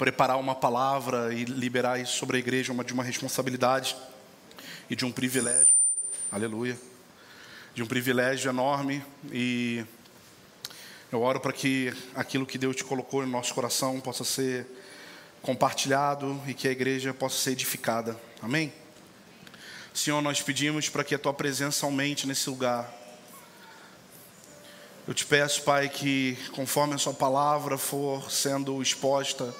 preparar uma palavra e liberar isso sobre a igreja uma, de uma responsabilidade e de um privilégio. Aleluia. De um privilégio enorme e eu oro para que aquilo que Deus te colocou no nosso coração possa ser compartilhado e que a igreja possa ser edificada. Amém? Senhor, nós pedimos para que a tua presença aumente nesse lugar. Eu te peço, Pai, que conforme a Sua palavra for sendo exposta,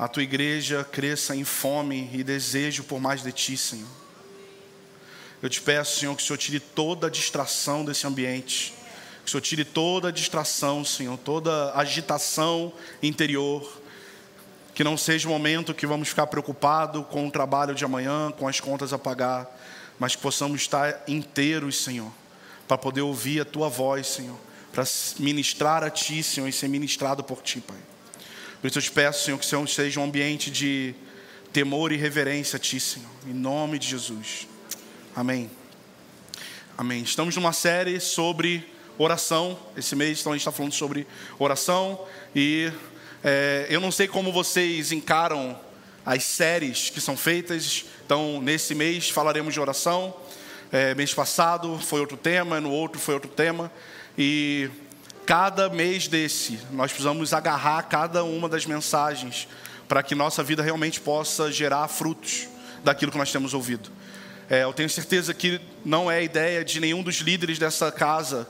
a tua igreja cresça em fome e desejo por mais de Ti, Senhor. Eu te peço, Senhor, que o Senhor tire toda a distração desse ambiente, que o Senhor tire toda a distração, Senhor, toda agitação interior, que não seja o momento que vamos ficar preocupados com o trabalho de amanhã, com as contas a pagar, mas que possamos estar inteiros, Senhor para poder ouvir a tua voz, Senhor, para ministrar a ti, Senhor, e ser ministrado por ti, Pai. Por isso eu te peço, Senhor, que o Senhor seja um ambiente de temor e reverência a ti, Senhor, em nome de Jesus. Amém. Amém. Estamos numa série sobre oração. Esse mês então, a gente está falando sobre oração. E é, eu não sei como vocês encaram as séries que são feitas. Então, nesse mês falaremos de oração. É, mês passado foi outro tema, no outro foi outro tema. E cada mês desse, nós precisamos agarrar cada uma das mensagens para que nossa vida realmente possa gerar frutos daquilo que nós temos ouvido. É, eu tenho certeza que não é ideia de nenhum dos líderes dessa casa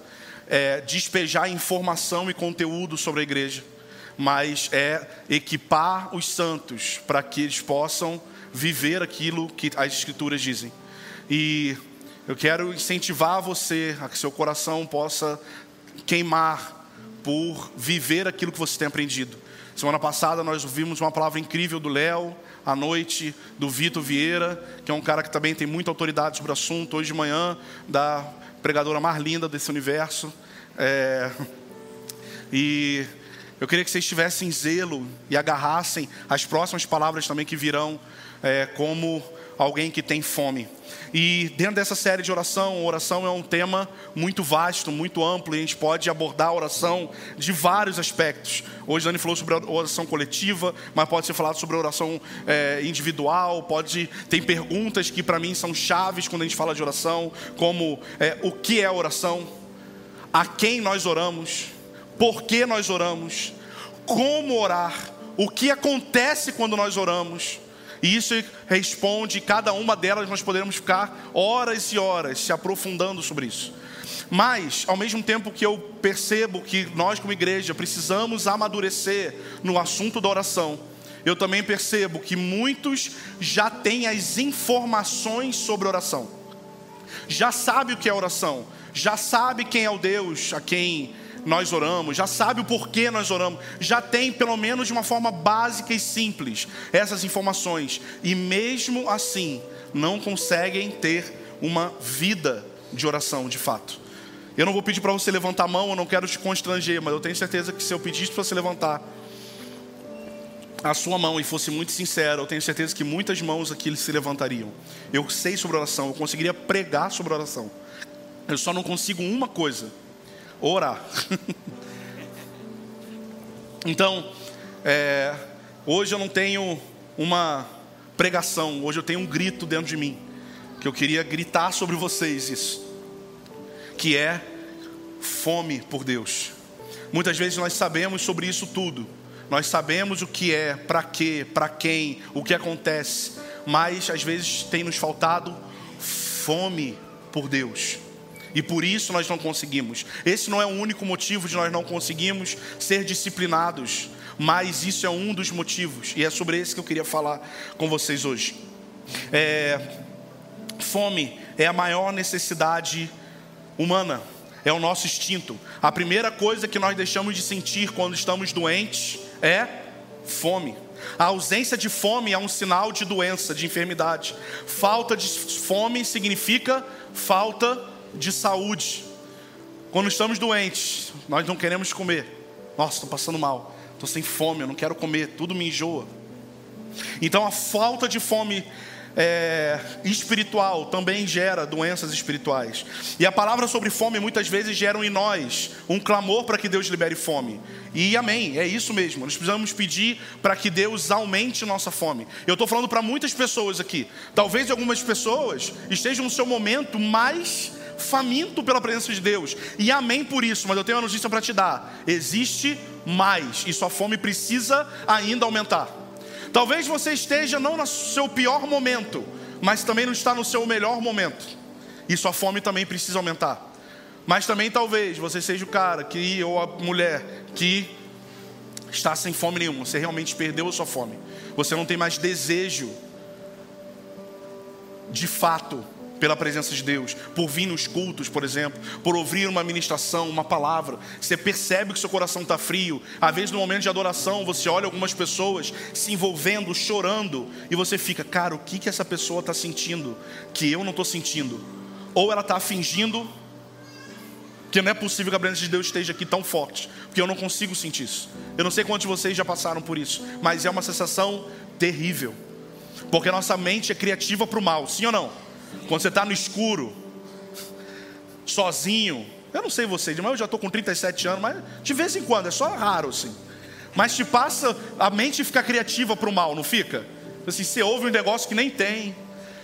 é, despejar informação e conteúdo sobre a igreja, mas é equipar os santos para que eles possam viver aquilo que as escrituras dizem. E eu quero incentivar você a que seu coração possa queimar por viver aquilo que você tem aprendido. Semana passada nós ouvimos uma palavra incrível do Léo, à noite, do Vitor Vieira, que é um cara que também tem muita autoridade sobre o assunto. Hoje de manhã, da pregadora mais linda desse universo. É... E eu queria que vocês tivessem zelo e agarrassem as próximas palavras também que virão, é, como alguém que tem fome. E dentro dessa série de oração, oração é um tema muito vasto, muito amplo, e a gente pode abordar a oração de vários aspectos. Hoje a Dani falou sobre a oração coletiva, mas pode ser falado sobre a oração é, individual, pode tem perguntas que para mim são chaves quando a gente fala de oração, como é, o que é oração, a quem nós oramos, por que nós oramos, como orar, o que acontece quando nós oramos. E isso responde, cada uma delas nós poderemos ficar horas e horas se aprofundando sobre isso. Mas, ao mesmo tempo que eu percebo que nós, como igreja, precisamos amadurecer no assunto da oração, eu também percebo que muitos já têm as informações sobre oração, já sabe o que é oração, já sabe quem é o Deus a quem nós oramos, já sabe o porquê nós oramos, já tem pelo menos de uma forma básica e simples essas informações, e mesmo assim não conseguem ter uma vida de oração de fato. Eu não vou pedir para você levantar a mão, eu não quero te constranger, mas eu tenho certeza que se eu pedisse para você levantar a sua mão e fosse muito sincero, eu tenho certeza que muitas mãos aqui se levantariam. Eu sei sobre oração, eu conseguiria pregar sobre oração. Eu só não consigo uma coisa: orar. então, é, hoje eu não tenho uma pregação, hoje eu tenho um grito dentro de mim, que eu queria gritar sobre vocês isso, que é fome por Deus. Muitas vezes nós sabemos sobre isso tudo, nós sabemos o que é, para quê, para quem, o que acontece, mas às vezes tem nos faltado fome por Deus. E por isso nós não conseguimos. Esse não é o único motivo de nós não conseguirmos ser disciplinados, mas isso é um dos motivos, e é sobre esse que eu queria falar com vocês hoje. É, fome é a maior necessidade humana, é o nosso instinto. A primeira coisa que nós deixamos de sentir quando estamos doentes é fome. A ausência de fome é um sinal de doença, de enfermidade. Falta de fome significa falta de saúde. Quando estamos doentes, nós não queremos comer. Nossa, estou passando mal, estou sem fome, eu não quero comer, tudo me enjoa. Então a falta de fome é, espiritual também gera doenças espirituais. E a palavra sobre fome muitas vezes gera em nós um clamor para que Deus libere fome. E amém, é isso mesmo. Nós precisamos pedir para que Deus aumente nossa fome. Eu estou falando para muitas pessoas aqui. Talvez algumas pessoas estejam no seu momento mais faminto pela presença de Deus. E amém por isso, mas eu tenho uma notícia para te dar: existe mais e sua fome precisa ainda aumentar. Talvez você esteja não no seu pior momento, mas também não está no seu melhor momento. E sua fome também precisa aumentar. Mas também talvez você seja o cara que ou a mulher que está sem fome nenhuma. Você realmente perdeu a sua fome. Você não tem mais desejo de fato pela presença de Deus, por vir nos cultos, por exemplo, por ouvir uma ministração, uma palavra. Você percebe que seu coração está frio. Às vezes, no momento de adoração, você olha algumas pessoas se envolvendo, chorando, e você fica, cara, o que, que essa pessoa está sentindo que eu não estou sentindo? Ou ela está fingindo que não é possível que a presença de Deus esteja aqui tão forte, porque eu não consigo sentir isso. Eu não sei quantos de vocês já passaram por isso, mas é uma sensação terrível, porque nossa mente é criativa para o mal, sim ou não? Quando você está no escuro, sozinho. Eu não sei vocês, mas eu já estou com 37 anos, mas de vez em quando, é só raro assim. Mas te passa, a mente fica criativa para o mal, não fica? Assim, você ouve um negócio que nem tem.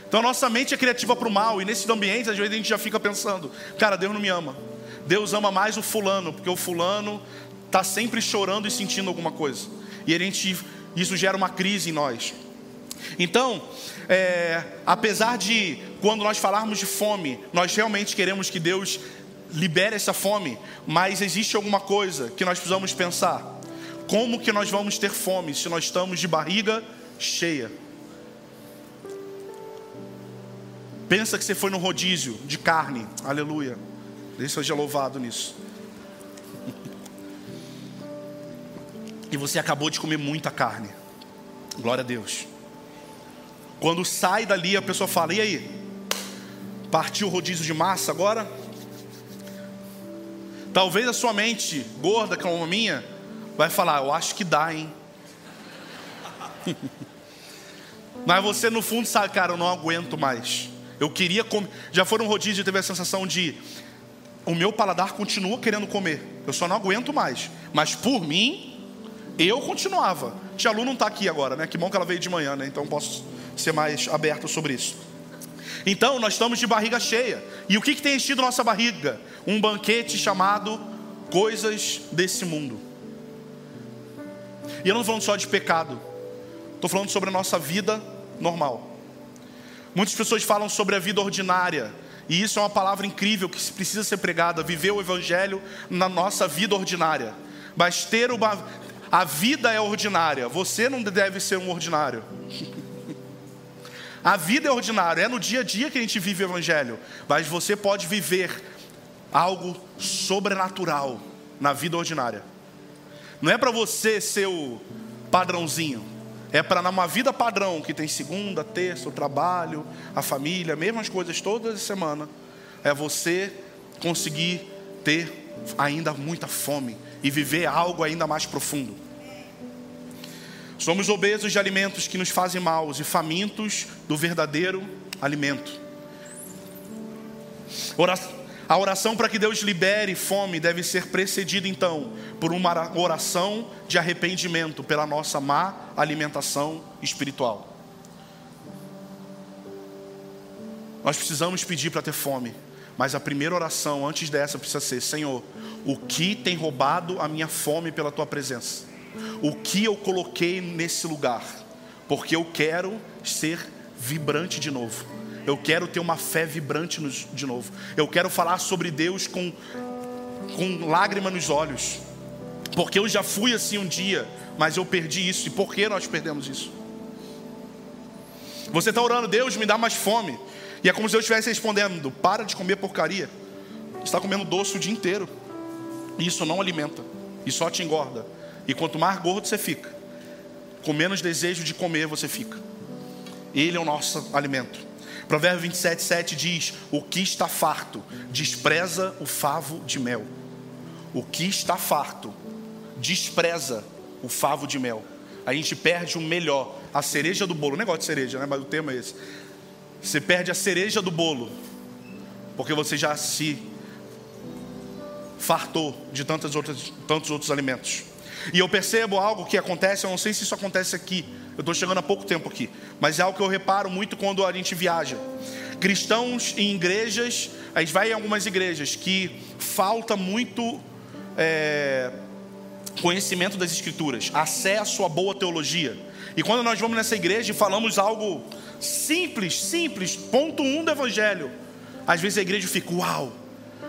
Então a nossa mente é criativa para o mal, e nesse ambiente, às vezes a gente já fica pensando: cara, Deus não me ama. Deus ama mais o fulano, porque o fulano está sempre chorando e sentindo alguma coisa. E a gente, isso gera uma crise em nós. Então, é, apesar de quando nós falarmos de fome, nós realmente queremos que Deus libere essa fome, mas existe alguma coisa que nós precisamos pensar. Como que nós vamos ter fome se nós estamos de barriga cheia? Pensa que você foi no rodízio de carne, aleluia. Deus seja louvado nisso. E você acabou de comer muita carne. Glória a Deus. Quando sai dali, a pessoa fala: e aí? Partiu o rodízio de massa agora? Talvez a sua mente gorda, como a minha, vai falar: eu acho que dá, hein? Mas você no fundo sabe, cara, eu não aguento mais. Eu queria comer. Já foi um rodízio e teve a sensação de o meu paladar continua querendo comer. Eu só não aguento mais. Mas por mim, eu continuava. Tia Lu não está aqui agora, né? Que bom que ela veio de manhã, né? Então posso ser mais aberto sobre isso. Então, nós estamos de barriga cheia. E o que, que tem enchido nossa barriga? Um banquete chamado coisas desse mundo. E eu não estou falando só de pecado, estou falando sobre a nossa vida normal. Muitas pessoas falam sobre a vida ordinária, e isso é uma palavra incrível que precisa ser pregada, viver o Evangelho na nossa vida ordinária. Mas ter uma. A vida é ordinária, você não deve ser um ordinário. A vida é ordinária, é no dia a dia que a gente vive o Evangelho, mas você pode viver algo sobrenatural na vida ordinária. Não é para você ser o padrãozinho, é para numa vida padrão que tem segunda, terça, o trabalho, a família, mesmas coisas todas as semana, é você conseguir ter ainda muita fome e viver algo ainda mais profundo. Somos obesos de alimentos que nos fazem mal e famintos do verdadeiro alimento. A oração para que Deus libere fome deve ser precedida então por uma oração de arrependimento pela nossa má alimentação espiritual. Nós precisamos pedir para ter fome, mas a primeira oração antes dessa precisa ser: Senhor, o que tem roubado a minha fome pela tua presença? O que eu coloquei nesse lugar, porque eu quero ser vibrante de novo. Eu quero ter uma fé vibrante de novo. Eu quero falar sobre Deus com, com lágrima nos olhos. Porque eu já fui assim um dia, mas eu perdi isso. E por que nós perdemos isso? Você está orando, Deus me dá mais fome. E é como se eu estivesse respondendo: para de comer porcaria. Você está comendo doce o dia inteiro. E isso não alimenta. E só te engorda. E quanto mais gordo você fica, com menos desejo de comer você fica. Ele é o nosso alimento. Provérbio 27, 7 diz: O que está farto despreza o favo de mel. O que está farto despreza o favo de mel. A gente perde o melhor, a cereja do bolo. negócio de cereja, né? Mas o tema é esse. você perde a cereja do bolo, porque você já se fartou de tantas outras, tantos outros alimentos. E eu percebo algo que acontece, eu não sei se isso acontece aqui, eu estou chegando há pouco tempo aqui, mas é algo que eu reparo muito quando a gente viaja. Cristãos em igrejas, a gente vai em algumas igrejas que falta muito é, conhecimento das Escrituras, acesso à boa teologia. E quando nós vamos nessa igreja e falamos algo simples, simples, ponto um do Evangelho, às vezes a igreja fica, uau,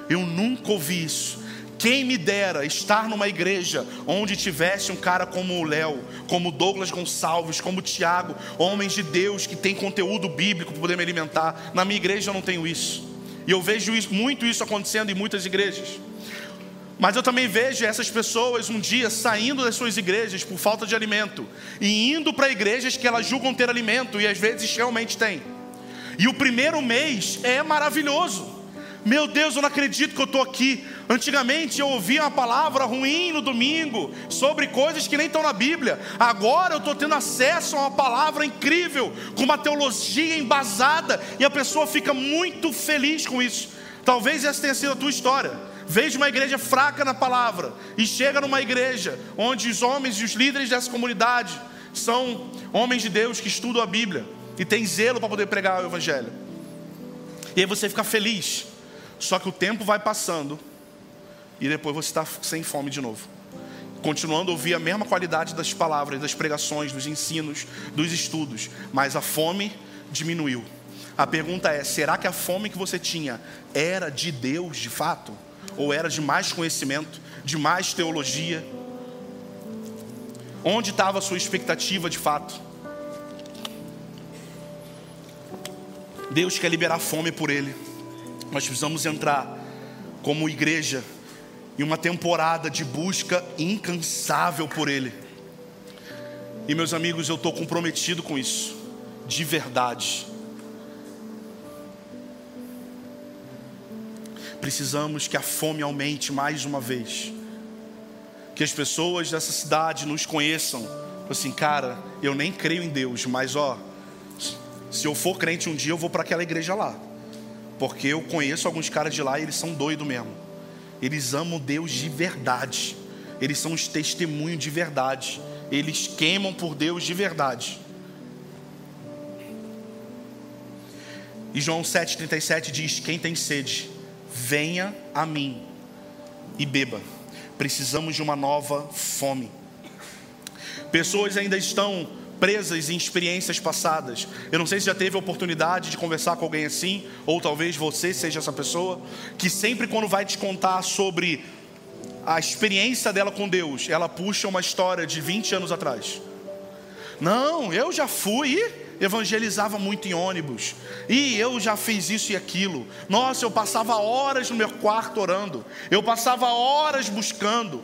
eu nunca ouvi isso. Quem me dera estar numa igreja onde tivesse um cara como o Léo, como Douglas Gonçalves, como Tiago, homens de Deus que tem conteúdo bíblico para poder me alimentar. Na minha igreja eu não tenho isso. E eu vejo isso, muito isso acontecendo em muitas igrejas. Mas eu também vejo essas pessoas um dia saindo das suas igrejas por falta de alimento e indo para igrejas que elas julgam ter alimento e às vezes realmente tem. E o primeiro mês é maravilhoso. Meu Deus, eu não acredito que eu estou aqui. Antigamente eu ouvia uma palavra ruim no domingo sobre coisas que nem estão na Bíblia. Agora eu estou tendo acesso a uma palavra incrível, com uma teologia embasada, e a pessoa fica muito feliz com isso. Talvez essa tenha sido a tua história. Veja uma igreja fraca na palavra e chega numa igreja onde os homens e os líderes dessa comunidade são homens de Deus que estudam a Bíblia e têm zelo para poder pregar o Evangelho. E aí você fica feliz só que o tempo vai passando e depois você está sem fome de novo. Continuando a ouvir a mesma qualidade das palavras, das pregações, dos ensinos, dos estudos, mas a fome diminuiu. A pergunta é: será que a fome que você tinha era de Deus de fato? Ou era de mais conhecimento, de mais teologia? Onde estava a sua expectativa de fato? Deus quer liberar fome por Ele. Nós precisamos entrar como igreja em uma temporada de busca incansável por Ele. E meus amigos, eu estou comprometido com isso, de verdade. Precisamos que a fome aumente mais uma vez, que as pessoas dessa cidade nos conheçam. Assim, cara, eu nem creio em Deus, mas ó, se eu for crente um dia, eu vou para aquela igreja lá. Porque eu conheço alguns caras de lá e eles são doidos mesmo. Eles amam Deus de verdade. Eles são os testemunhos de verdade. Eles queimam por Deus de verdade. E João 7,37 diz: Quem tem sede, venha a mim e beba. Precisamos de uma nova fome. Pessoas ainda estão presas em experiências passadas. Eu não sei se já teve a oportunidade de conversar com alguém assim, ou talvez você seja essa pessoa, que sempre quando vai te contar sobre a experiência dela com Deus, ela puxa uma história de 20 anos atrás. Não, eu já fui evangelizava muito em ônibus. E eu já fiz isso e aquilo. Nossa, eu passava horas no meu quarto orando. Eu passava horas buscando.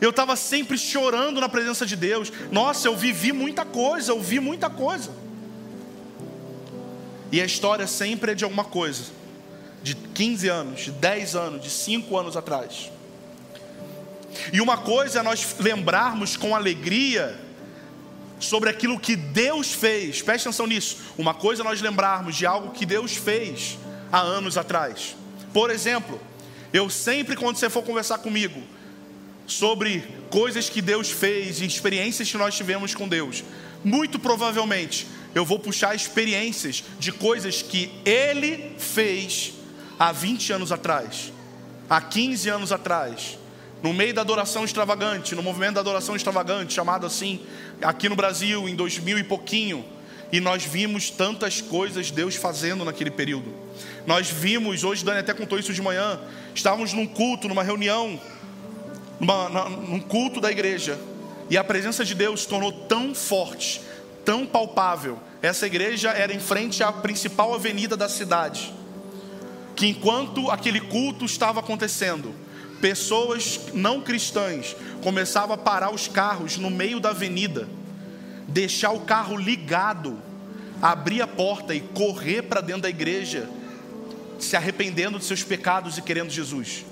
Eu estava sempre chorando na presença de Deus. Nossa, eu vivi muita coisa, eu vi muita coisa. E a história sempre é de alguma coisa, de 15 anos, de 10 anos, de 5 anos atrás. E uma coisa é nós lembrarmos com alegria sobre aquilo que Deus fez, preste atenção nisso. Uma coisa é nós lembrarmos de algo que Deus fez há anos atrás. Por exemplo, eu sempre, quando você for conversar comigo, sobre coisas que Deus fez e experiências que nós tivemos com Deus. Muito provavelmente eu vou puxar experiências de coisas que Ele fez há 20 anos atrás, há 15 anos atrás, no meio da adoração extravagante, no movimento da adoração extravagante, chamado assim, aqui no Brasil, em 2000 e pouquinho. E nós vimos tantas coisas Deus fazendo naquele período. Nós vimos, hoje Dani até contou isso de manhã, estávamos num culto, numa reunião, numa, num culto da igreja, e a presença de Deus tornou tão forte, tão palpável. Essa igreja era em frente à principal avenida da cidade. Que enquanto aquele culto estava acontecendo, pessoas não cristãs começavam a parar os carros no meio da avenida, deixar o carro ligado, abrir a porta e correr para dentro da igreja, se arrependendo de seus pecados e querendo Jesus.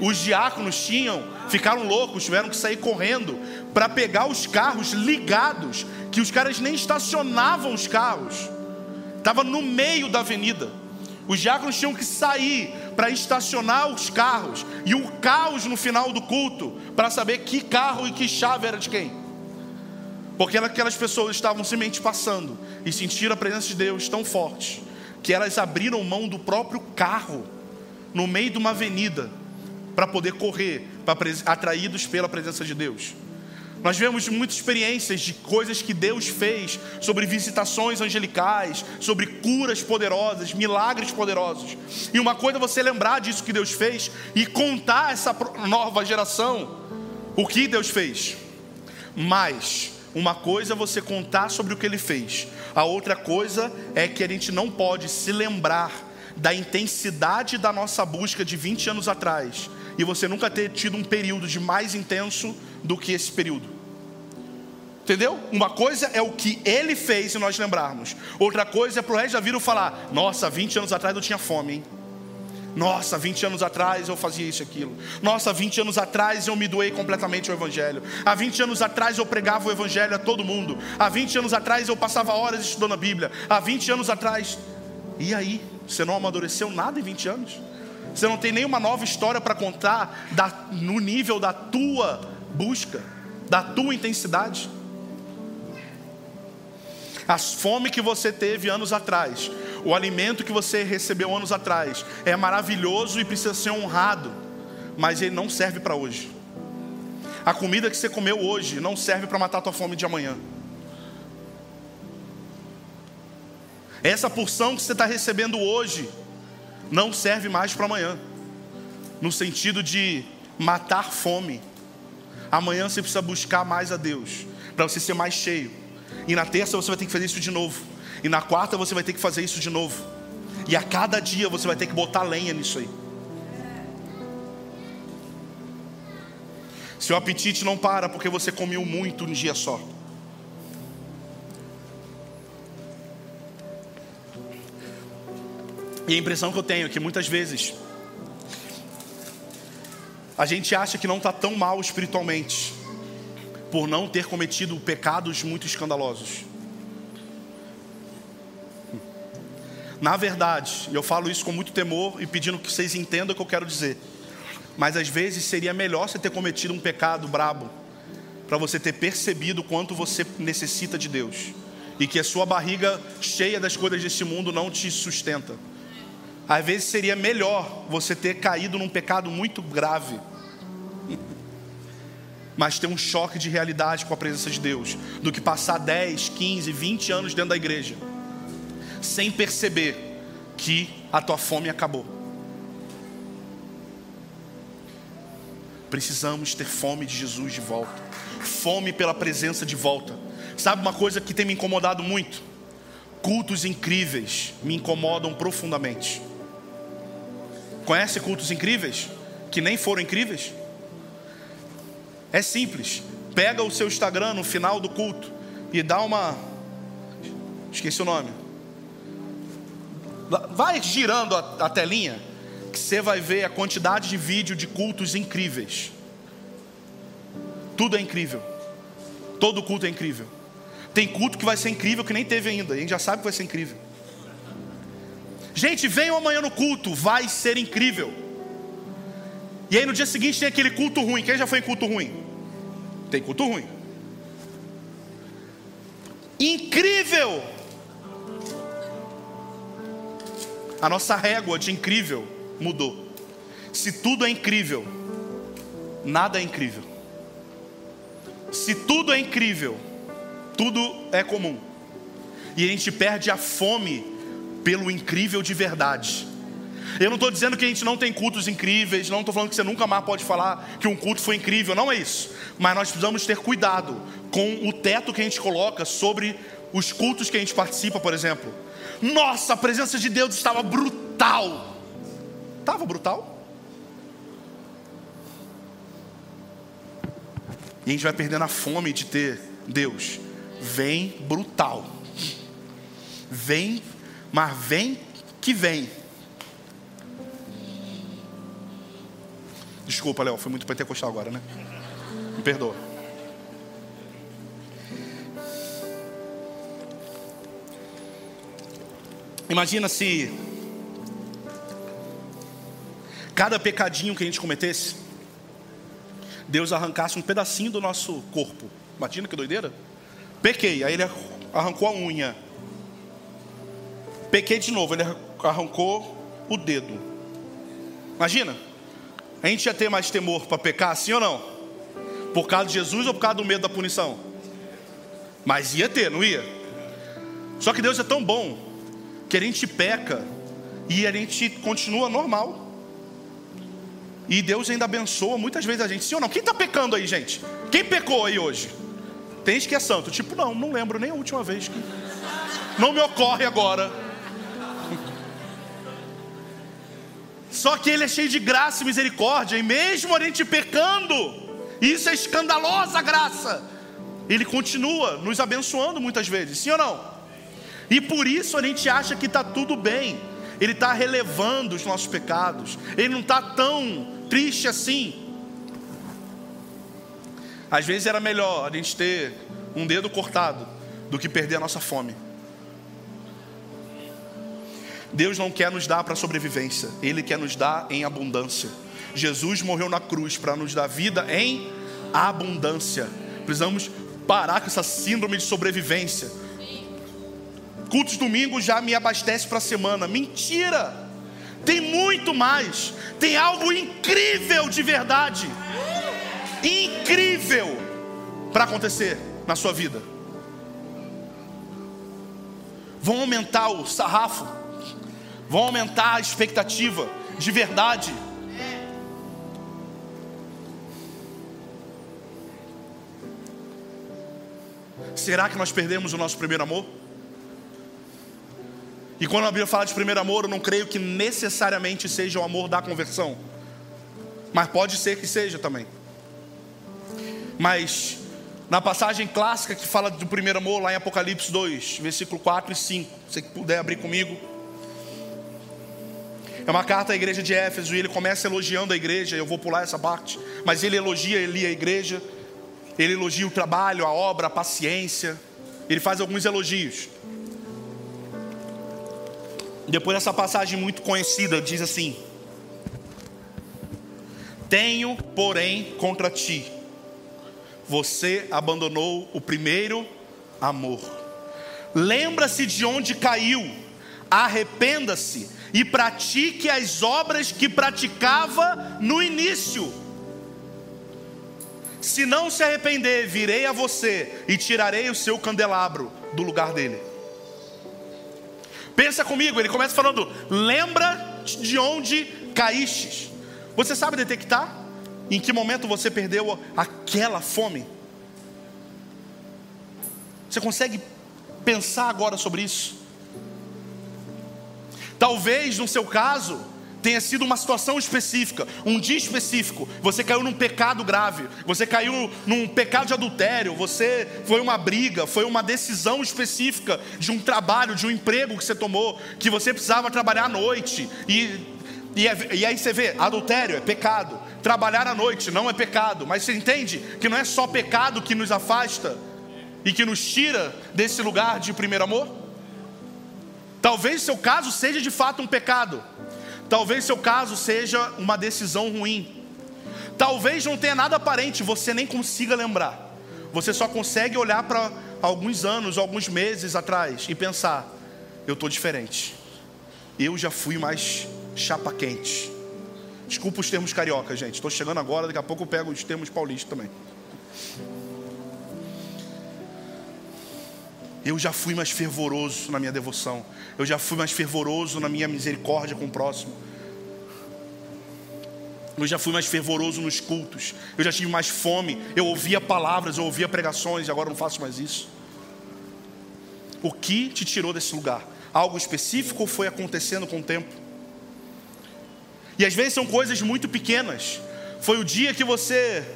Os diáconos tinham, ficaram loucos, tiveram que sair correndo para pegar os carros ligados, que os caras nem estacionavam os carros. estava no meio da avenida. Os diáconos tinham que sair para estacionar os carros e o caos no final do culto para saber que carro e que chave era de quem. Porque aquelas pessoas estavam simplesmente passando e sentiram a presença de Deus tão forte que elas abriram mão do próprio carro no meio de uma avenida para poder correr, para atraídos pela presença de Deus. Nós vemos muitas experiências de coisas que Deus fez, sobre visitações angelicais, sobre curas poderosas, milagres poderosos. E uma coisa é você lembrar disso que Deus fez e contar essa nova geração o que Deus fez. Mas uma coisa é você contar sobre o que ele fez. A outra coisa é que a gente não pode se lembrar da intensidade da nossa busca de 20 anos atrás e você nunca ter tido um período de mais intenso do que esse período. Entendeu? Uma coisa é o que ele fez e nós lembrarmos. Outra coisa é pro resto da vida falar: Nossa, 20 anos atrás eu tinha fome, hein? Nossa, 20 anos atrás eu fazia isso e aquilo. Nossa, 20 anos atrás eu me doei completamente ao Evangelho. Há 20 anos atrás eu pregava o Evangelho a todo mundo. Há 20 anos atrás eu passava horas estudando a Bíblia. Há 20 anos atrás. E aí? Você não amadureceu nada em 20 anos? Você não tem nenhuma nova história para contar da, no nível da tua busca, da tua intensidade? A fome que você teve anos atrás, o alimento que você recebeu anos atrás, é maravilhoso e precisa ser honrado, mas ele não serve para hoje. A comida que você comeu hoje não serve para matar a tua fome de amanhã. Essa porção que você está recebendo hoje não serve mais para amanhã, no sentido de matar fome. Amanhã você precisa buscar mais a Deus, para você ser mais cheio. E na terça você vai ter que fazer isso de novo. E na quarta você vai ter que fazer isso de novo. E a cada dia você vai ter que botar lenha nisso aí. Seu apetite não para porque você comeu muito um dia só. E a impressão que eu tenho é que muitas vezes a gente acha que não está tão mal espiritualmente, por não ter cometido pecados muito escandalosos. Na verdade, eu falo isso com muito temor e pedindo que vocês entendam o que eu quero dizer. Mas às vezes seria melhor você ter cometido um pecado brabo para você ter percebido quanto você necessita de Deus e que a sua barriga cheia das coisas deste mundo não te sustenta. Às vezes seria melhor você ter caído num pecado muito grave mas ter um choque de realidade com a presença de Deus, do que passar 10, 15, 20 anos dentro da igreja, sem perceber que a tua fome acabou. Precisamos ter fome de Jesus de volta, fome pela presença de volta. Sabe uma coisa que tem me incomodado muito? Cultos incríveis me incomodam profundamente. Conhece cultos incríveis? Que nem foram incríveis? É simples. Pega o seu Instagram no final do culto e dá uma. Esqueci o nome. Vai girando a, a telinha, que você vai ver a quantidade de vídeo de cultos incríveis. Tudo é incrível. Todo culto é incrível. Tem culto que vai ser incrível que nem teve ainda. A gente já sabe que vai ser incrível. Gente, venham amanhã no culto, vai ser incrível. E aí no dia seguinte tem aquele culto ruim. Quem já foi em culto ruim? Tem culto ruim. Incrível! A nossa régua de incrível mudou. Se tudo é incrível, nada é incrível. Se tudo é incrível, tudo é comum. E a gente perde a fome pelo incrível de verdade. Eu não estou dizendo que a gente não tem cultos incríveis, não estou falando que você nunca mais pode falar que um culto foi incrível, não é isso. Mas nós precisamos ter cuidado com o teto que a gente coloca sobre os cultos que a gente participa, por exemplo. Nossa, a presença de Deus estava brutal. Estava brutal? E a gente vai perdendo a fome de ter Deus. Vem brutal. Vem, mas vem que vem. Desculpa, Léo, foi muito pentecostal agora, né? Me perdoa. Imagina se cada pecadinho que a gente cometesse, Deus arrancasse um pedacinho do nosso corpo. Imagina que doideira. Pequei, aí ele arrancou a unha. Pequei de novo, ele arrancou o dedo. Imagina, a gente ia ter mais temor para pecar, sim ou não? Por causa de Jesus ou por causa do medo da punição? Mas ia ter, não ia? Só que Deus é tão bom que a gente peca e a gente continua normal. E Deus ainda abençoa muitas vezes a gente. Sim ou não? Quem está pecando aí, gente? Quem pecou aí hoje? Tem gente que é santo. Tipo, não, não lembro nem a última vez que. Não me ocorre agora. Só que Ele é cheio de graça e misericórdia. E mesmo a gente pecando, isso é escandalosa graça. Ele continua nos abençoando muitas vezes. Sim ou não? E por isso a gente acha que está tudo bem. Ele está relevando os nossos pecados. Ele não está tão triste assim. Às vezes era melhor a gente ter um dedo cortado do que perder a nossa fome. Deus não quer nos dar para sobrevivência, Ele quer nos dar em abundância. Jesus morreu na cruz para nos dar vida em abundância. Precisamos parar com essa síndrome de sobrevivência. Cultos domingo já me abastece para a semana. Mentira! tem muito mais, tem algo incrível de verdade, incrível para acontecer na sua vida. Vão aumentar o sarrafo, vão aumentar a expectativa de verdade. Será que nós perdemos o nosso primeiro amor? E quando a Bíblia fala de primeiro amor, eu não creio que necessariamente seja o amor da conversão. Mas pode ser que seja também. Mas na passagem clássica que fala do primeiro amor, lá em Apocalipse 2, versículo 4 e 5, se puder abrir comigo. É uma carta à igreja de Éfeso e ele começa elogiando a igreja. Eu vou pular essa parte, mas ele elogia ele a igreja. Ele elogia o trabalho, a obra, a paciência. Ele faz alguns elogios. Depois dessa passagem muito conhecida, diz assim: Tenho, porém, contra ti, você abandonou o primeiro amor. Lembra-se de onde caiu, arrependa-se e pratique as obras que praticava no início. Se não se arrepender, virei a você e tirarei o seu candelabro do lugar dele. Pensa comigo, ele começa falando: lembra de onde caíste. Você sabe detectar em que momento você perdeu aquela fome? Você consegue pensar agora sobre isso? Talvez no seu caso, tenha sido uma situação específica, um dia específico, você caiu num pecado grave, você caiu num pecado de adultério, você foi uma briga, foi uma decisão específica de um trabalho, de um emprego que você tomou, que você precisava trabalhar à noite, e, e, é, e aí você vê, adultério é pecado, trabalhar à noite não é pecado, mas você entende que não é só pecado que nos afasta e que nos tira desse lugar de primeiro amor? Talvez seu caso seja de fato um pecado, Talvez seu caso seja uma decisão ruim. Talvez não tenha nada aparente, você nem consiga lembrar. Você só consegue olhar para alguns anos, alguns meses atrás e pensar: eu estou diferente. Eu já fui mais chapa quente. Desculpa os termos carioca, gente. Estou chegando agora, daqui a pouco eu pego os termos paulistas também. Eu já fui mais fervoroso na minha devoção. Eu já fui mais fervoroso na minha misericórdia com o próximo. Eu já fui mais fervoroso nos cultos. Eu já tive mais fome. Eu ouvia palavras, eu ouvia pregações e agora não faço mais isso. O que te tirou desse lugar? Algo específico ou foi acontecendo com o tempo? E às vezes são coisas muito pequenas. Foi o dia que você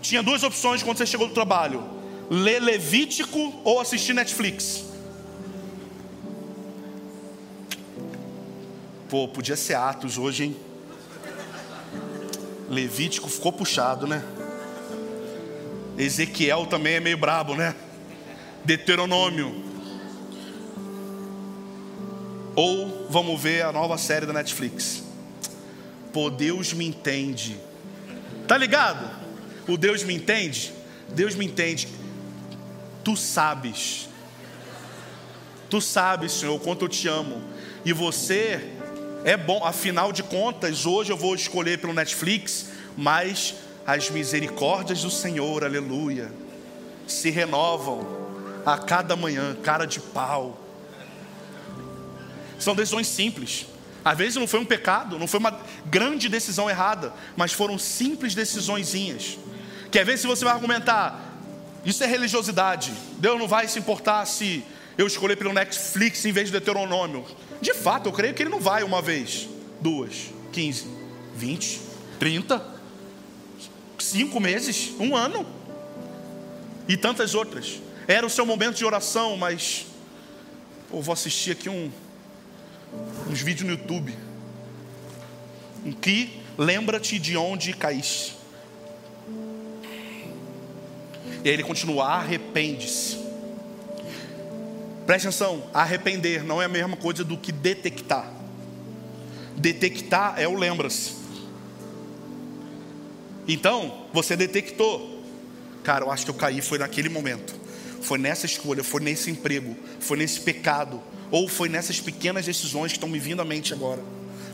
tinha duas opções quando você chegou do trabalho ler Levítico ou assistir Netflix? Pô, podia ser Atos hoje, hein? Levítico ficou puxado, né? Ezequiel também é meio brabo, né? Deuteronômio. Ou vamos ver a nova série da Netflix. Pô, Deus me entende. Tá ligado? O Deus me entende? Deus me entende. Tu sabes. Tu sabes, Senhor, o quanto eu te amo. E você é bom, afinal de contas, hoje eu vou escolher pelo Netflix, mas as misericórdias do Senhor, aleluia, se renovam a cada manhã, cara de pau. São decisões simples. Às vezes não foi um pecado, não foi uma grande decisão errada, mas foram simples decisõezinhas. Que às vezes você vai argumentar, isso é religiosidade. Deus não vai se importar se eu escolher pelo Netflix em vez de Deuteronômio. De fato, eu creio que ele não vai uma vez, duas, quinze, vinte, trinta, cinco meses, um ano e tantas outras. Era o seu momento de oração, mas eu vou assistir aqui um, uns vídeos no YouTube. Em que lembra-te de onde caíste. E aí ele continua: arrepende-se. Preste atenção: arrepender não é a mesma coisa do que detectar. Detectar é o lembra-se. Então, você detectou. Cara, eu acho que eu caí foi naquele momento. Foi nessa escolha, foi nesse emprego, foi nesse pecado, ou foi nessas pequenas decisões que estão me vindo à mente agora.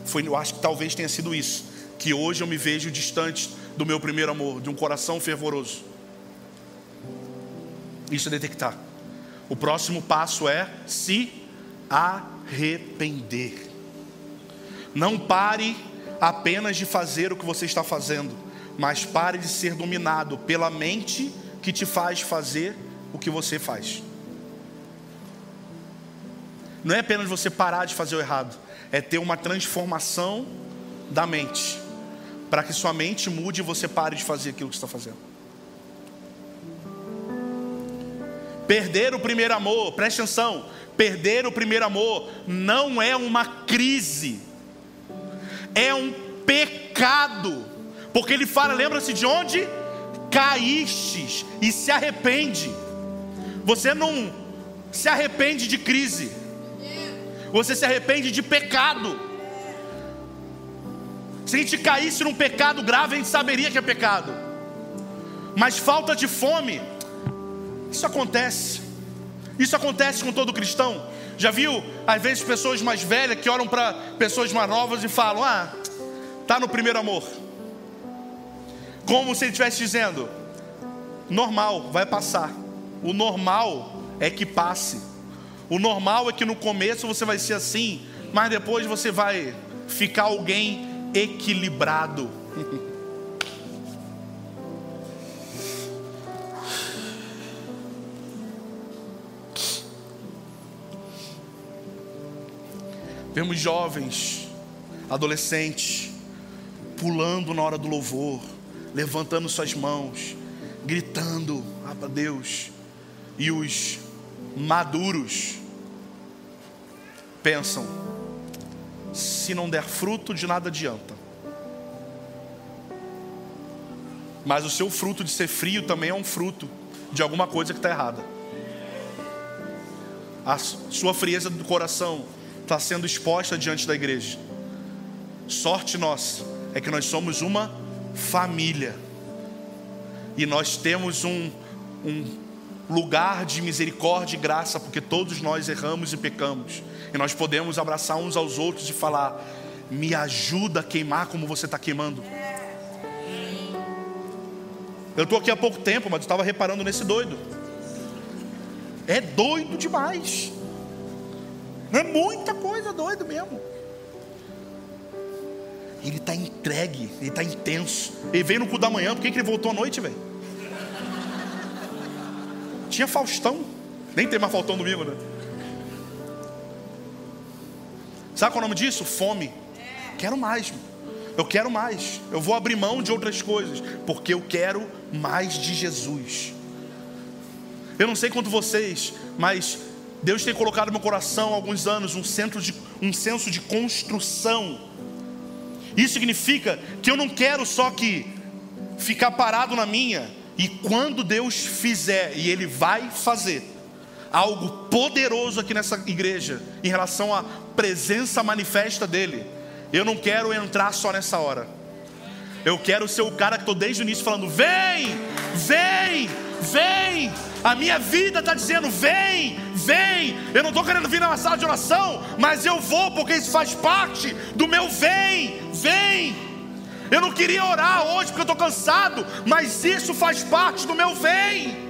Foi, eu acho que talvez tenha sido isso, que hoje eu me vejo distante do meu primeiro amor, de um coração fervoroso. Isso é detectar. O próximo passo é se arrepender. Não pare apenas de fazer o que você está fazendo, mas pare de ser dominado pela mente que te faz fazer o que você faz. Não é apenas você parar de fazer o errado, é ter uma transformação da mente, para que sua mente mude e você pare de fazer aquilo que está fazendo. Perder o primeiro amor, preste atenção, perder o primeiro amor não é uma crise, é um pecado, porque ele fala, lembra-se de onde? Caístes e se arrepende. Você não se arrepende de crise, você se arrepende de pecado. Se a gente caísse num pecado grave, a gente saberia que é pecado. Mas falta de fome, isso acontece. Isso acontece com todo cristão. Já viu, às vezes, pessoas mais velhas que olham para pessoas mais novas e falam: Ah, tá no primeiro amor. Como se ele estivesse dizendo: Normal, vai passar. O normal é que passe. O normal é que no começo você vai ser assim, mas depois você vai ficar alguém equilibrado. Vemos jovens, adolescentes, pulando na hora do louvor, levantando suas mãos, gritando ah, para Deus, e os maduros pensam: se não der fruto, de nada adianta. Mas o seu fruto de ser frio também é um fruto de alguma coisa que está errada. A sua frieza do coração está sendo exposta diante da igreja. Sorte nossa é que nós somos uma família e nós temos um, um lugar de misericórdia e graça, porque todos nós erramos e pecamos. E nós podemos abraçar uns aos outros e falar: me ajuda a queimar como você está queimando. Eu estou aqui há pouco tempo, mas estava reparando nesse doido. É doido demais. É muita coisa doido mesmo. Ele está entregue, ele está intenso. Ele veio no cu da manhã, por que, que ele voltou à noite, velho? Tinha Faustão. Nem tem mais Faustão domingo, né? Sabe qual é o nome disso? Fome. Quero mais. Eu quero mais. Eu vou abrir mão de outras coisas. Porque eu quero mais de Jesus. Eu não sei quanto vocês, mas Deus tem colocado no meu coração há alguns anos um, centro de, um senso de construção. Isso significa que eu não quero só que ficar parado na minha, e quando Deus fizer, e Ele vai fazer, algo poderoso aqui nessa igreja em relação à presença manifesta dele, eu não quero entrar só nessa hora. Eu quero ser o cara que estou desde o início falando: vem, vem, vem. A minha vida está dizendo: vem, vem. Eu não estou querendo vir na sala de oração, mas eu vou porque isso faz parte do meu vem, vem. Eu não queria orar hoje porque eu estou cansado, mas isso faz parte do meu vem.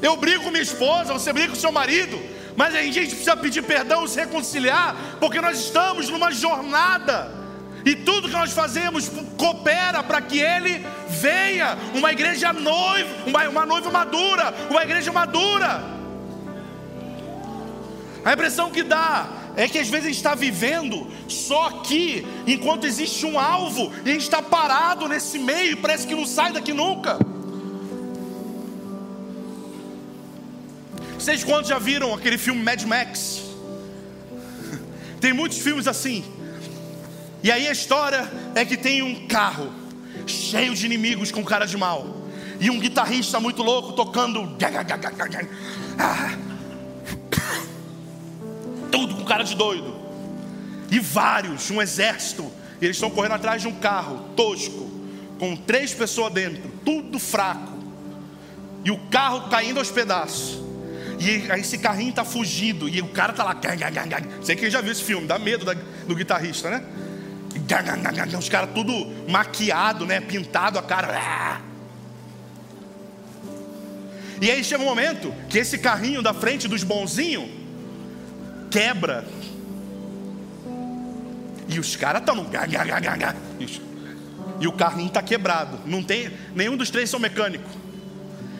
Eu brigo com minha esposa, você briga com seu marido, mas a gente precisa pedir perdão, se reconciliar, porque nós estamos numa jornada. E tudo que nós fazemos coopera para que ele venha, uma igreja noiva, uma, uma noiva madura, uma igreja madura. A impressão que dá é que às vezes a gente está vivendo só aqui, enquanto existe um alvo, e a gente está parado nesse meio, parece que não sai daqui nunca. Vocês quantos já viram aquele filme Mad Max? Tem muitos filmes assim. E aí a história é que tem um carro cheio de inimigos com cara de mal. E um guitarrista muito louco tocando. Tudo com cara de doido. E vários, um exército. E eles estão correndo atrás de um carro tosco, com três pessoas dentro, tudo fraco. E o carro caindo aos pedaços. E esse carrinho tá fugido. E o cara tá lá. Sei que já viu esse filme, dá medo do guitarrista, né? Os caras tudo maquiado, né? Pintado a cara. E aí chega um momento que esse carrinho da frente dos bonzinhos quebra. E os caras estão no. E o carrinho está quebrado. Não tem. Nenhum dos três são mecânico.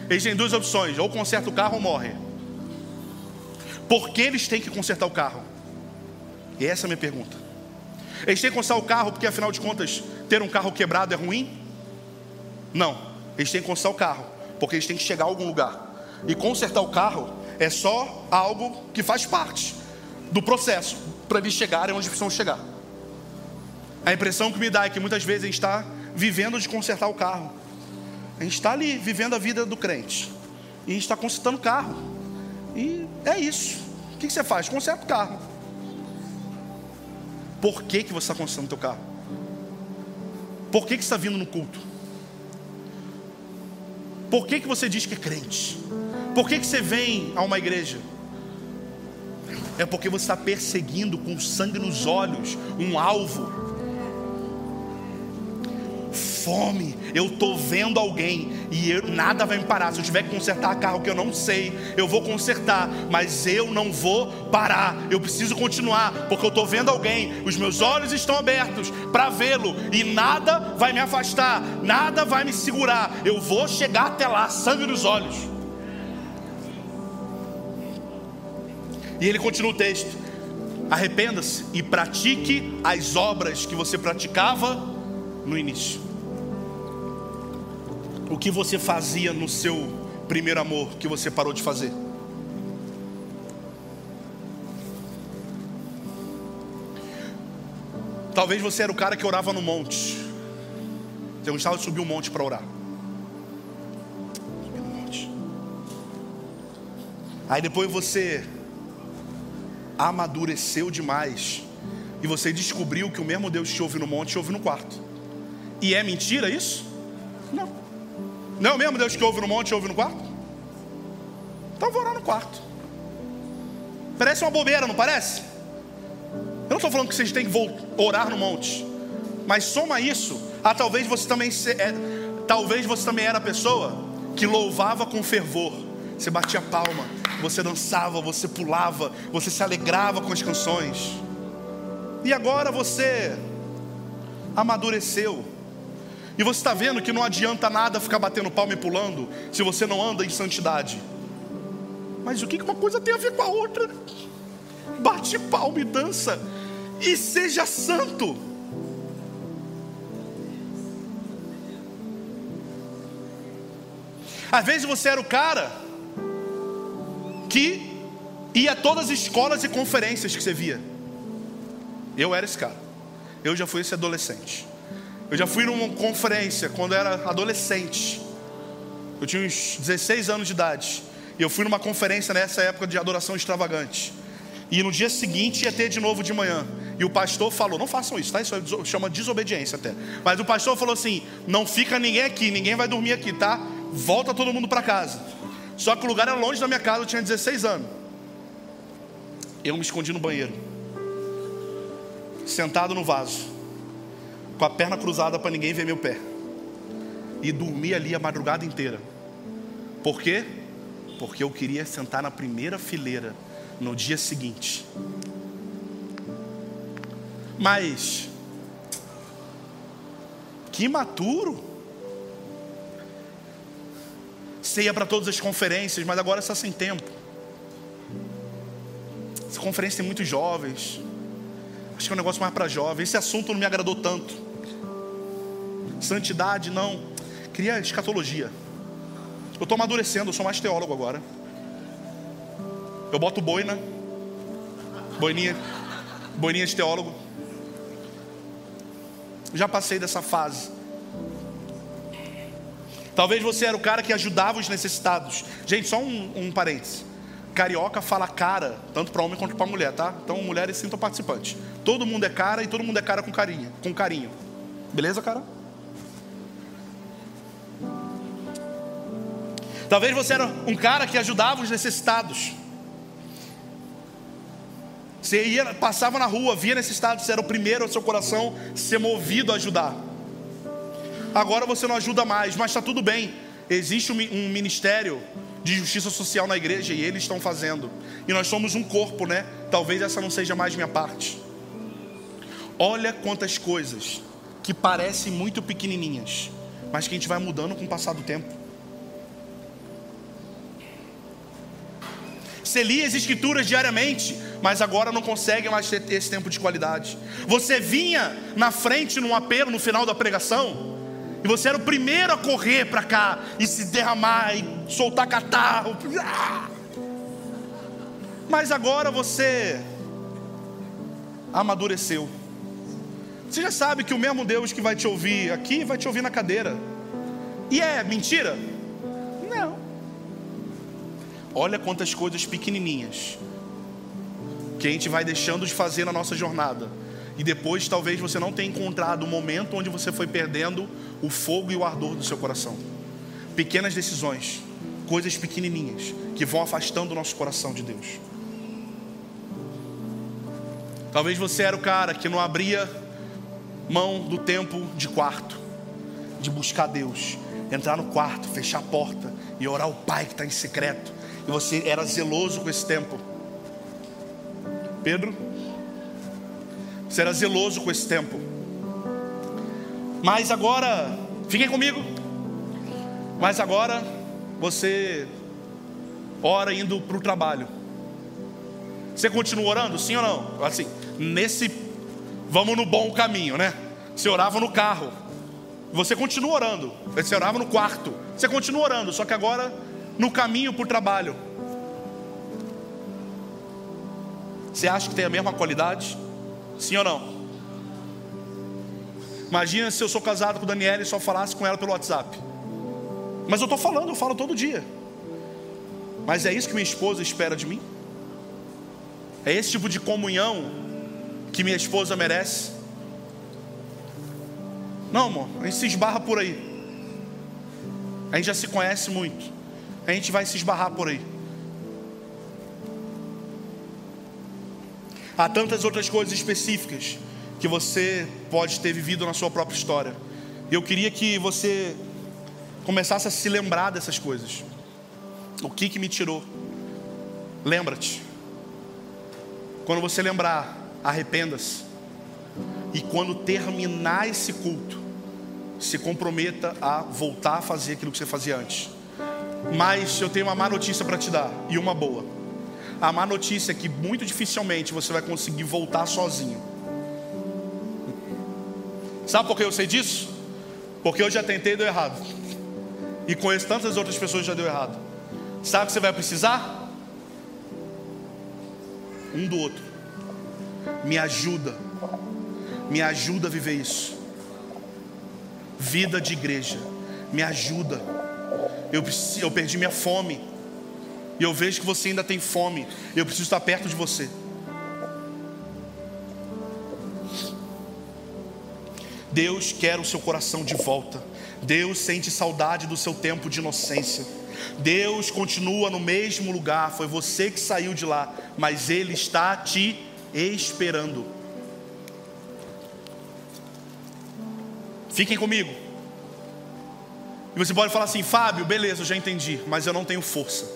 Eles têm duas opções: ou conserta o carro ou morre. Por que eles têm que consertar o carro? E essa é a minha pergunta. Eles têm que consertar o carro porque, afinal de contas, ter um carro quebrado é ruim? Não. Eles têm que consertar o carro porque eles têm que chegar a algum lugar. E consertar o carro é só algo que faz parte do processo para eles chegarem onde precisam chegar. A impressão que me dá é que muitas vezes a gente está vivendo de consertar o carro. A gente está ali vivendo a vida do crente. E a gente está consertando o carro. E é isso. O que você faz? Conserta o carro. Por que, que você está consertando o teu carro? Por que, que você está vindo no culto? Por que, que você diz que é crente? Por que, que você vem a uma igreja? É porque você está perseguindo com sangue nos olhos um alvo fome, eu estou vendo alguém e eu, nada vai me parar. Se eu tiver que consertar carro que eu não sei, eu vou consertar, mas eu não vou parar. Eu preciso continuar, porque eu estou vendo alguém, os meus olhos estão abertos para vê-lo e nada vai me afastar, nada vai me segurar. Eu vou chegar até lá, sangue nos olhos. E ele continua o texto: arrependa-se e pratique as obras que você praticava no início o que você fazia no seu primeiro amor que você parou de fazer? Talvez você era o cara que orava no monte. Você gostava de subir um monte para orar. Subir no monte. Aí depois você amadureceu demais. E você descobriu que o mesmo Deus te ouve no monte te ouve no quarto. E é mentira isso? Não. Não é o mesmo Deus que ouve no monte e ouve no quarto? Então vou orar no quarto. Parece uma bobeira, não parece? Eu não estou falando que vocês têm que orar no monte. Mas soma isso a talvez você também se, é, talvez você também era a pessoa que louvava com fervor. Você batia palma, você dançava, você pulava, você se alegrava com as canções. E agora você amadureceu e você está vendo que não adianta nada ficar batendo palma e pulando se você não anda em santidade. Mas o que uma coisa tem a ver com a outra? Bate palma e dança e seja santo. Às vezes você era o cara que ia a todas as escolas e conferências que você via. Eu era esse cara. Eu já fui esse adolescente. Eu já fui numa conferência quando era adolescente. Eu tinha uns 16 anos de idade. E eu fui numa conferência nessa época de adoração extravagante. E no dia seguinte ia ter de novo de manhã. E o pastor falou: não façam isso, tá? Isso chama desobediência até. Mas o pastor falou assim: não fica ninguém aqui, ninguém vai dormir aqui, tá? Volta todo mundo para casa. Só que o lugar era longe da minha casa, eu tinha 16 anos. Eu me escondi no banheiro, sentado no vaso, com a perna cruzada para ninguém ver meu pé. E dormi ali a madrugada inteira. Por quê? Porque eu queria sentar na primeira fileira no dia seguinte. Mas, que imaturo. Você ia para todas as conferências, mas agora está sem tempo. Essa conferência tem muitos jovens. Acho que é um negócio mais para jovens. Esse assunto não me agradou tanto. Santidade, não. Queria escatologia. Eu estou amadurecendo, eu sou mais teólogo agora. Eu boto boina. Boininha. Boininha de teólogo. Já passei dessa fase. Talvez você era o cara que ajudava os necessitados. Gente, só um, um parênteses. Carioca fala cara, tanto para homem quanto para mulher, tá? Então, mulheres sintam participantes. Todo mundo é cara e todo mundo é cara com carinho. Com carinho. Beleza, cara? Talvez você era um cara que ajudava os necessitados. Você ia, passava na rua, via necessitado, você era o primeiro ao seu coração ser movido a ajudar. Agora você não ajuda mais, mas está tudo bem. Existe um ministério de justiça social na igreja e eles estão fazendo. E nós somos um corpo, né? Talvez essa não seja mais minha parte. Olha quantas coisas que parecem muito pequenininhas, mas que a gente vai mudando com o passar do tempo. Você lia as escrituras diariamente, mas agora não consegue mais ter esse tempo de qualidade. Você vinha na frente num apelo no final da pregação, e você era o primeiro a correr para cá e se derramar e soltar catarro. Mas agora você amadureceu. Você já sabe que o mesmo Deus que vai te ouvir aqui vai te ouvir na cadeira. E é mentira? Olha quantas coisas pequenininhas que a gente vai deixando de fazer na nossa jornada. E depois talvez você não tenha encontrado o momento onde você foi perdendo o fogo e o ardor do seu coração. Pequenas decisões, coisas pequenininhas que vão afastando o nosso coração de Deus. Talvez você era o cara que não abria mão do tempo de quarto, de buscar Deus, entrar no quarto, fechar a porta e orar ao Pai que está em secreto e você era zeloso com esse tempo. Pedro, você era zeloso com esse tempo. Mas agora, fiquem comigo. Mas agora você ora indo para o trabalho. Você continua orando? Sim ou não? Assim, nesse vamos no bom caminho, né? Você orava no carro. Você continua orando. Você orava no quarto. Você continua orando, só que agora no caminho para o trabalho. Você acha que tem a mesma qualidade? Sim ou não? Imagina se eu sou casado com Daniela e só falasse com ela pelo WhatsApp. Mas eu estou falando, eu falo todo dia. Mas é isso que minha esposa espera de mim? É esse tipo de comunhão que minha esposa merece? Não, amor, a gente se esbarra por aí. A gente já se conhece muito a gente vai se esbarrar por aí. Há tantas outras coisas específicas que você pode ter vivido na sua própria história. Eu queria que você começasse a se lembrar dessas coisas. O que que me tirou? Lembra-te. Quando você lembrar, arrependa-se. E quando terminar esse culto, se comprometa a voltar a fazer aquilo que você fazia antes. Mas eu tenho uma má notícia para te dar e uma boa. A má notícia é que muito dificilmente você vai conseguir voltar sozinho. Sabe por que eu sei disso? Porque eu já tentei e deu errado. E conheço tantas outras pessoas que já deu errado. Sabe o que você vai precisar? Um do outro. Me ajuda. Me ajuda a viver isso. Vida de igreja. Me ajuda Eu, eu perdi minha fome. E eu vejo que você ainda tem fome. Eu preciso estar perto de você. Deus quer o seu coração de volta. Deus sente saudade do seu tempo de inocência. Deus continua no mesmo lugar. Foi você que saiu de lá, mas Ele está te esperando. Fiquem comigo. E você pode falar assim, Fábio, beleza, eu já entendi, mas eu não tenho força.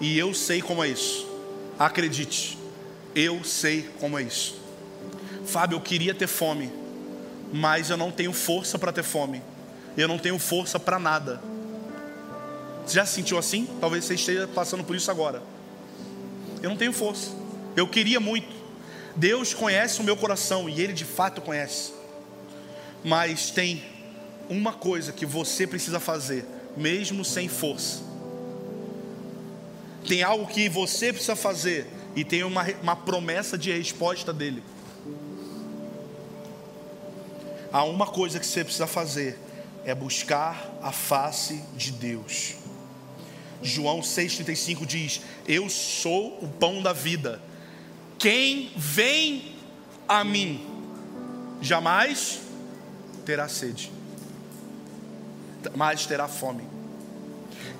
E eu sei como é isso. Acredite, eu sei como é isso. Fábio, eu queria ter fome, mas eu não tenho força para ter fome. Eu não tenho força para nada. Você já se sentiu assim? Talvez você esteja passando por isso agora. Eu não tenho força. Eu queria muito. Deus conhece o meu coração e Ele de fato conhece. Mas tem uma coisa que você precisa fazer, mesmo sem força. Tem algo que você precisa fazer e tem uma, uma promessa de resposta dele. Há uma coisa que você precisa fazer: é buscar a face de Deus. João 6,35 diz: Eu sou o pão da vida. Quem vem a mim jamais terá sede, mas terá fome.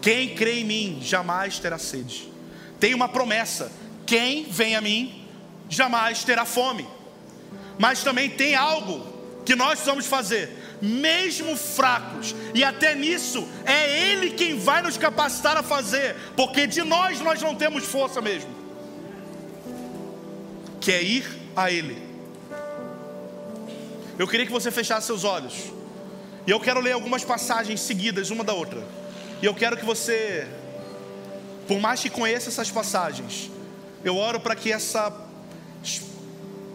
Quem crê em mim jamais terá sede. Tem uma promessa: quem vem a mim jamais terá fome. Mas também tem algo que nós precisamos fazer, mesmo fracos, e até nisso é Ele quem vai nos capacitar a fazer, porque de nós nós não temos força mesmo, que é ir a Ele. Eu queria que você fechasse seus olhos, e eu quero ler algumas passagens seguidas, uma da outra, e eu quero que você, por mais que conheça essas passagens, eu oro para que essas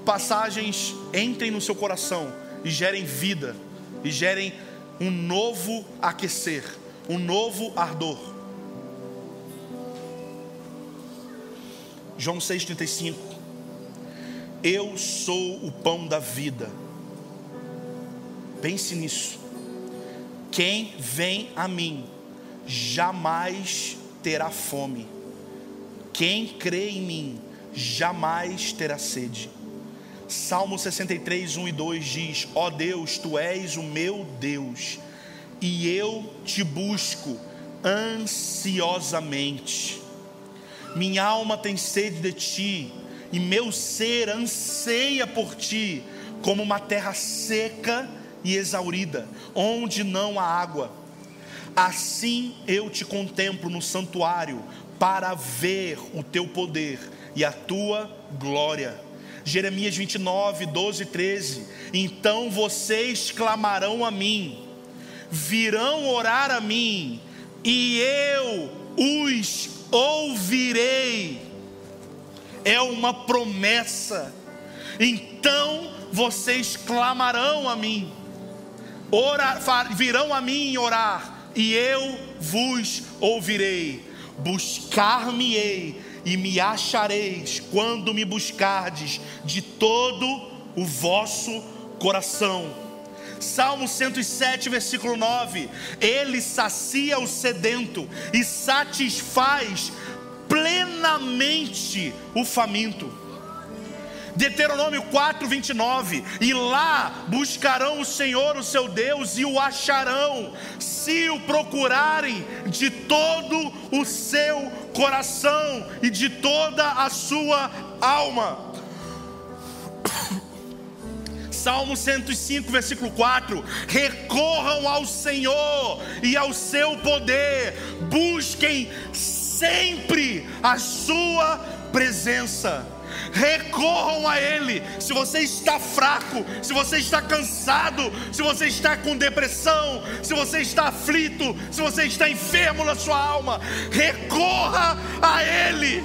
passagens entrem no seu coração e gerem vida, e gerem um novo aquecer, um novo ardor. João 6,35 Eu sou o pão da vida. Pense nisso. Quem vem a mim jamais terá fome. Quem crê em mim jamais terá sede. Salmo 63, 1 e 2 diz: Ó oh Deus, tu és o meu Deus, e eu te busco ansiosamente. Minha alma tem sede de ti, e meu ser anseia por ti, como uma terra seca e exaurida, onde não há água. Assim eu te contemplo no santuário, para ver o teu poder e a tua glória Jeremias 29, 12 e 13. Então vocês clamarão a mim, virão orar a mim, e eu os ouvirei. É uma promessa. Então vocês clamarão a mim, orar, virão a mim orar, e eu vos ouvirei. Buscar-me-ei e me achareis quando me buscardes de todo o vosso coração. Salmo 107, versículo 9: Ele sacia o sedento e satisfaz plenamente o faminto. Deuteronômio 4, 29. E lá buscarão o Senhor, o seu Deus, e o acharão, se o procurarem de todo o seu coração e de toda a sua alma. Salmo 105, versículo 4: Recorram ao Senhor e ao seu poder, busquem sempre a sua presença recorram a Ele. Se você está fraco, se você está cansado, se você está com depressão, se você está aflito, se você está enfermo na sua alma, recorra a Ele.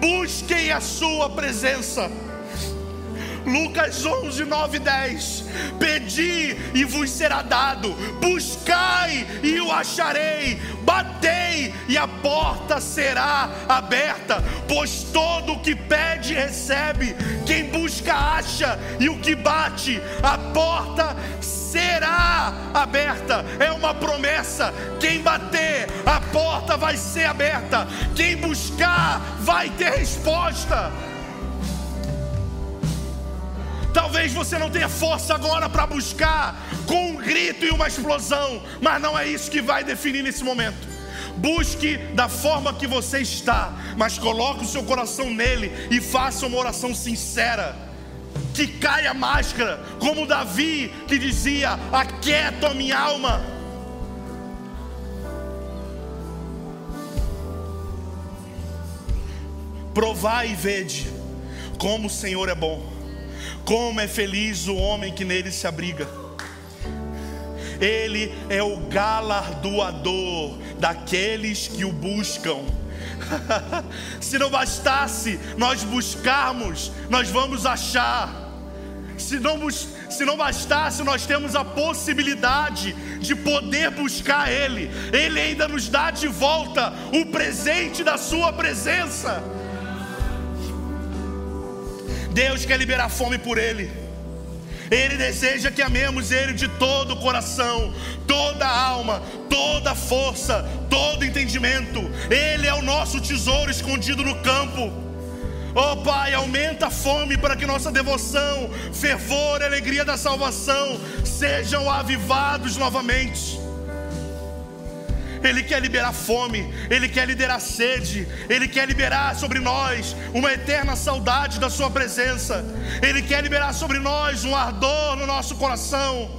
Busquem a Sua presença. Lucas 11, 9 10. Pedi e vos será dado, buscai e o acharei, batei e a porta será aberta, pois todo o que pede recebe, quem busca acha, e o que bate, a porta será aberta. É uma promessa. Quem bater, a porta vai ser aberta. Quem buscar, vai ter resposta. Talvez você não tenha força agora para buscar com um grito e uma explosão, mas não é isso que vai definir nesse momento. Busque da forma que você está, mas coloque o seu coração nele e faça uma oração sincera. Que caia a máscara, como Davi que dizia: Aquieto a minha alma. Provai e vede como o Senhor é bom, como é feliz o homem que nele se abriga. Ele é o galardoador daqueles que o buscam. Se não bastasse nós buscarmos, nós vamos achar. Se não, se não bastasse, nós temos a possibilidade de poder buscar Ele. Ele ainda nos dá de volta o presente da Sua presença. Deus quer liberar fome por Ele. Ele deseja que amemos Ele de todo o coração, toda a alma, toda a força, todo entendimento. Ele é o nosso tesouro escondido no campo. Oh Pai, aumenta a fome para que nossa devoção, fervor alegria da salvação sejam avivados novamente. Ele quer liberar fome, Ele quer liberar sede, Ele quer liberar sobre nós uma eterna saudade da Sua presença, Ele quer liberar sobre nós um ardor no nosso coração.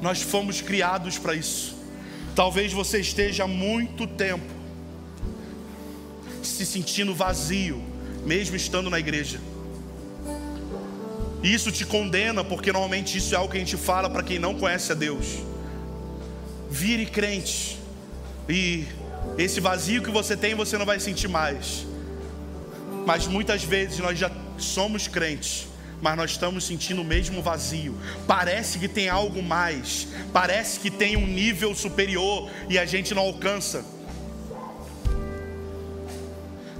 Nós fomos criados para isso. Talvez você esteja há muito tempo se sentindo vazio, mesmo estando na igreja. Isso te condena, porque normalmente isso é algo que a gente fala para quem não conhece a Deus. Vire crente, e esse vazio que você tem você não vai sentir mais. Mas muitas vezes nós já somos crentes, mas nós estamos sentindo o mesmo vazio. Parece que tem algo mais, parece que tem um nível superior e a gente não alcança.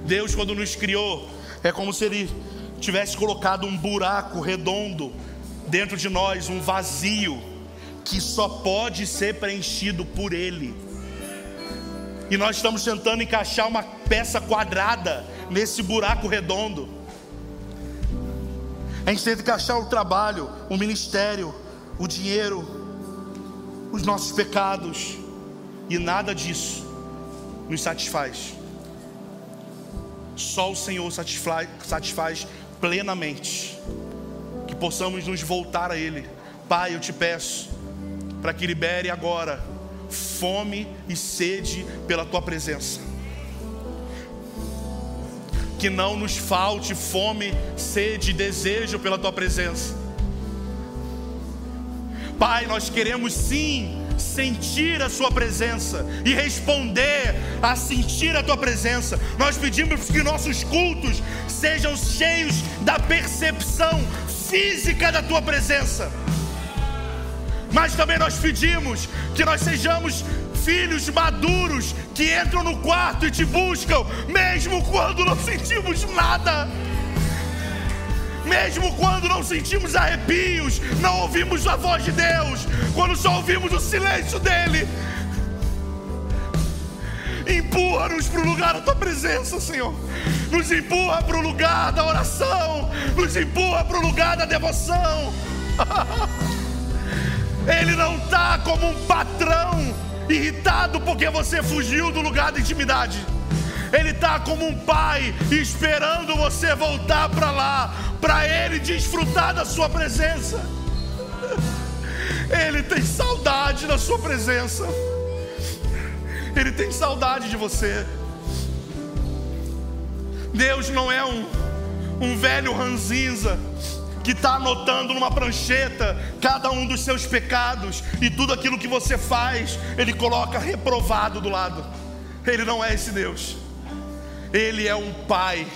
Deus, quando nos criou, é como se Ele tivesse colocado um buraco redondo dentro de nós, um vazio que só pode ser preenchido por Ele. E nós estamos tentando encaixar uma peça quadrada nesse buraco redondo. A gente tenta encaixar o trabalho, o ministério, o dinheiro, os nossos pecados, e nada disso nos satisfaz. Só o Senhor satisfaz, satisfaz plenamente, que possamos nos voltar a Ele. Pai, eu te peço, para que libere agora fome e sede pela tua presença. Que não nos falte fome, sede e desejo pela tua presença. Pai, nós queremos sim sentir a Sua presença e responder a sentir a Tua presença. Nós pedimos que nossos cultos sejam cheios da percepção física da Tua presença. Mas também nós pedimos que nós sejamos filhos maduros que entram no quarto e te buscam, mesmo quando não sentimos nada mesmo quando não sentimos arrepios, não ouvimos a voz de Deus, quando só ouvimos o silêncio dEle. Empurra-nos para o lugar da tua presença, Senhor. Nos empurra para o lugar da oração, nos empurra para o lugar da devoção. Ele não está como um patrão irritado porque você fugiu do lugar da intimidade. Ele está como um pai esperando você voltar para lá, para Ele desfrutar da Sua presença. Ele tem saudade da Sua presença. Ele tem saudade de você. Deus não é um, um velho ranzinza que está anotando numa prancheta cada um dos seus pecados e tudo aquilo que você faz, Ele coloca reprovado do lado. Ele não é esse Deus. Ele é um pai.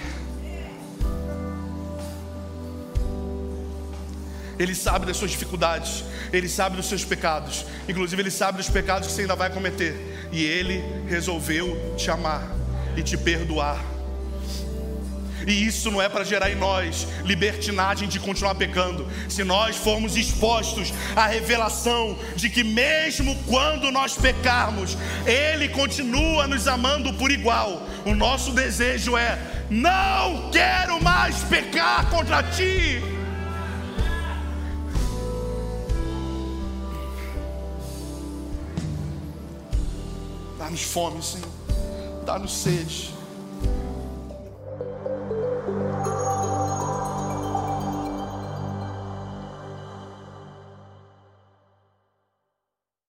Ele sabe das suas dificuldades, ele sabe dos seus pecados, inclusive ele sabe dos pecados que você ainda vai cometer, e ele resolveu te amar e te perdoar. E isso não é para gerar em nós libertinagem de continuar pecando. Se nós formos expostos à revelação de que, mesmo quando nós pecarmos, Ele continua nos amando por igual, o nosso desejo é: não quero mais pecar contra Ti. Dá-nos fome, Senhor. Dá-nos sede.